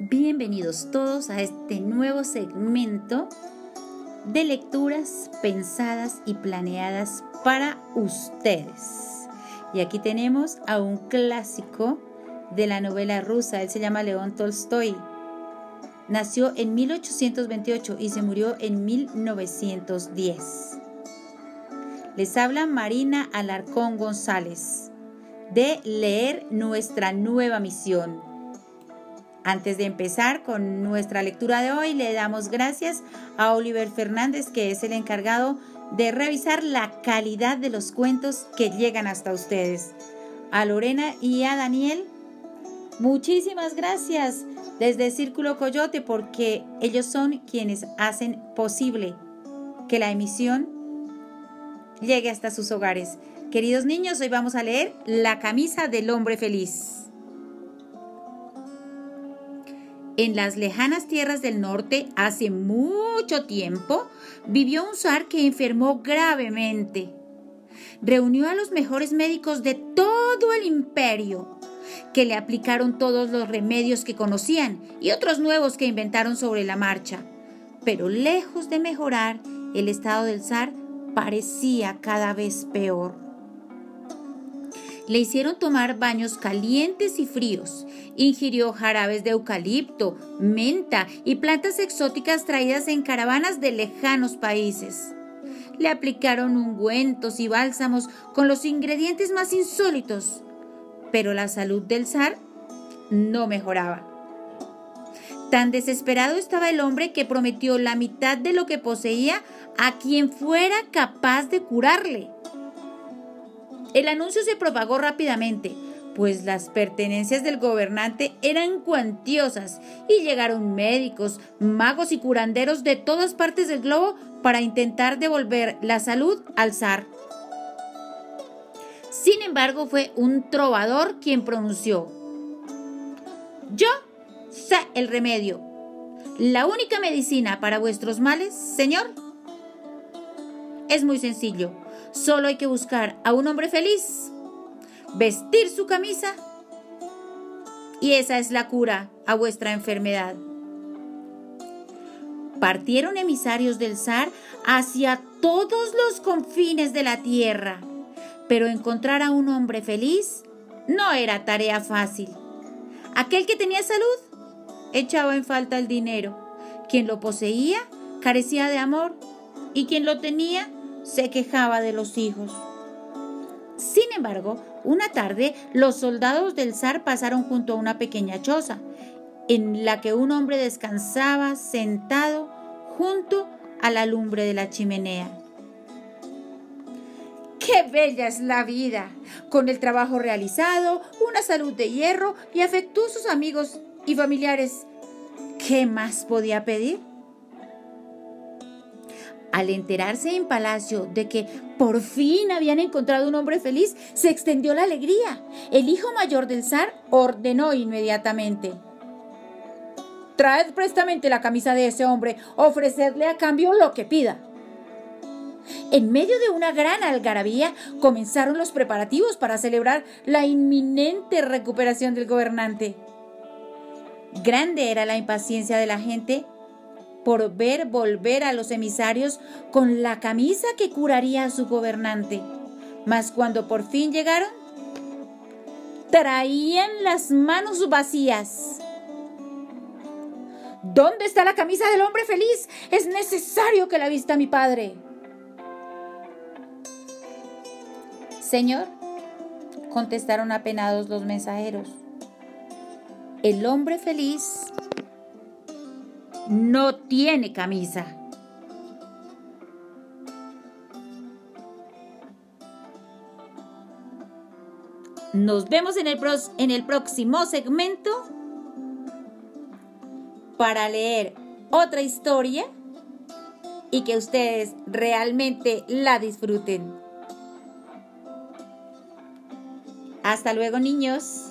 Bienvenidos todos a este nuevo segmento de lecturas pensadas y planeadas para ustedes. Y aquí tenemos a un clásico de la novela rusa, él se llama León Tolstoy. Nació en 1828 y se murió en 1910. Les habla Marina Alarcón González de leer nuestra nueva misión antes de empezar con nuestra lectura de hoy, le damos gracias a Oliver Fernández, que es el encargado de revisar la calidad de los cuentos que llegan hasta ustedes. A Lorena y a Daniel, muchísimas gracias desde Círculo Coyote porque ellos son quienes hacen posible que la emisión llegue hasta sus hogares. Queridos niños, hoy vamos a leer La camisa del hombre feliz. En las lejanas tierras del norte, hace mucho tiempo, vivió un zar que enfermó gravemente. Reunió a los mejores médicos de todo el imperio, que le aplicaron todos los remedios que conocían y otros nuevos que inventaron sobre la marcha. Pero lejos de mejorar, el estado del zar parecía cada vez peor. Le hicieron tomar baños calientes y fríos. Ingirió jarabes de eucalipto, menta y plantas exóticas traídas en caravanas de lejanos países. Le aplicaron ungüentos y bálsamos con los ingredientes más insólitos. Pero la salud del zar no mejoraba. Tan desesperado estaba el hombre que prometió la mitad de lo que poseía a quien fuera capaz de curarle. El anuncio se propagó rápidamente, pues las pertenencias del gobernante eran cuantiosas y llegaron médicos, magos y curanderos de todas partes del globo para intentar devolver la salud al zar. Sin embargo, fue un trovador quien pronunció, yo sé el remedio. La única medicina para vuestros males, señor, es muy sencillo Solo hay que buscar a un hombre feliz, vestir su camisa y esa es la cura a vuestra enfermedad. Partieron emisarios del zar hacia todos los confines de la tierra, pero encontrar a un hombre feliz no era tarea fácil. Aquel que tenía salud echaba en falta el dinero. Quien lo poseía carecía de amor y quien lo tenía se quejaba de los hijos. Sin embargo, una tarde los soldados del zar pasaron junto a una pequeña choza, en la que un hombre descansaba sentado junto a la lumbre de la chimenea. ¡Qué bella es la vida! Con el trabajo realizado, una salud de hierro y afectuosos amigos y familiares. ¿Qué más podía pedir? Al enterarse en palacio de que por fin habían encontrado un hombre feliz, se extendió la alegría. El hijo mayor del zar ordenó inmediatamente. Traed prestamente la camisa de ese hombre, ofrecedle a cambio lo que pida. En medio de una gran algarabía comenzaron los preparativos para celebrar la inminente recuperación del gobernante. Grande era la impaciencia de la gente por ver volver a los emisarios con la camisa que curaría a su gobernante. Mas cuando por fin llegaron, traían las manos vacías. ¿Dónde está la camisa del hombre feliz? Es necesario que la vista mi padre. Señor, contestaron apenados los mensajeros, el hombre feliz no tiene camisa. Nos vemos en el, en el próximo segmento para leer otra historia y que ustedes realmente la disfruten. Hasta luego niños.